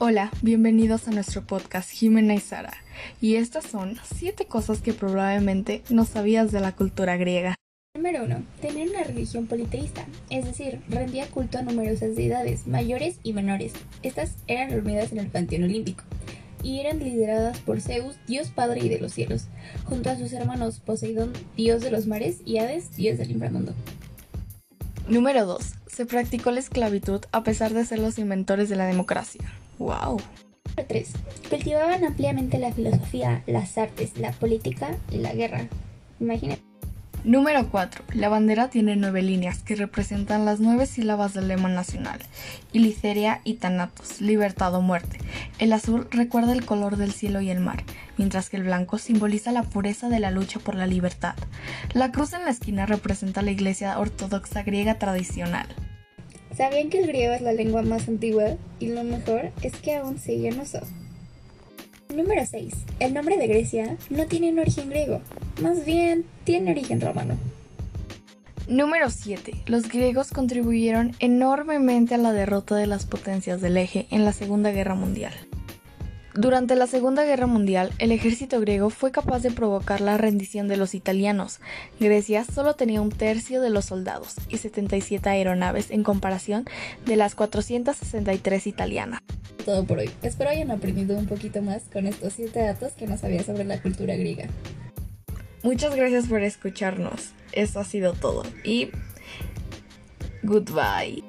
Hola, bienvenidos a nuestro podcast Jimena y Sara. Y estas son 7 cosas que probablemente no sabías de la cultura griega. Número 1. Tener una religión politeísta, es decir, rendía culto a numerosas deidades, mayores y menores. Estas eran reunidas en el Panteón Olímpico y eran lideradas por Zeus, dios padre y de los cielos, junto a sus hermanos Poseidón, dios de los mares, y Hades, dios del inframundo. Número 2. Se practicó la esclavitud a pesar de ser los inventores de la democracia. ¡Wow! Número 3. Cultivaban ampliamente la filosofía, las artes, la política y la guerra. Imagínate. Número 4. La bandera tiene nueve líneas que representan las nueve sílabas del lema nacional. Iliceria y Thanatos, libertad o muerte. El azul recuerda el color del cielo y el mar, mientras que el blanco simboliza la pureza de la lucha por la libertad. La cruz en la esquina representa la iglesia ortodoxa griega tradicional. ¿Sabían que el griego es la lengua más antigua? Y lo mejor es que aún sigue en. Número 6. El nombre de Grecia no tiene un origen griego, más bien tiene origen romano. Número 7. Los griegos contribuyeron enormemente a la derrota de las potencias del eje en la Segunda Guerra Mundial. Durante la Segunda Guerra Mundial, el ejército griego fue capaz de provocar la rendición de los italianos. Grecia solo tenía un tercio de los soldados y 77 aeronaves en comparación de las 463 italianas. Todo por hoy. Espero hayan aprendido un poquito más con estos 7 datos que no sabía sobre la cultura griega. Muchas gracias por escucharnos. Eso ha sido todo. Y goodbye.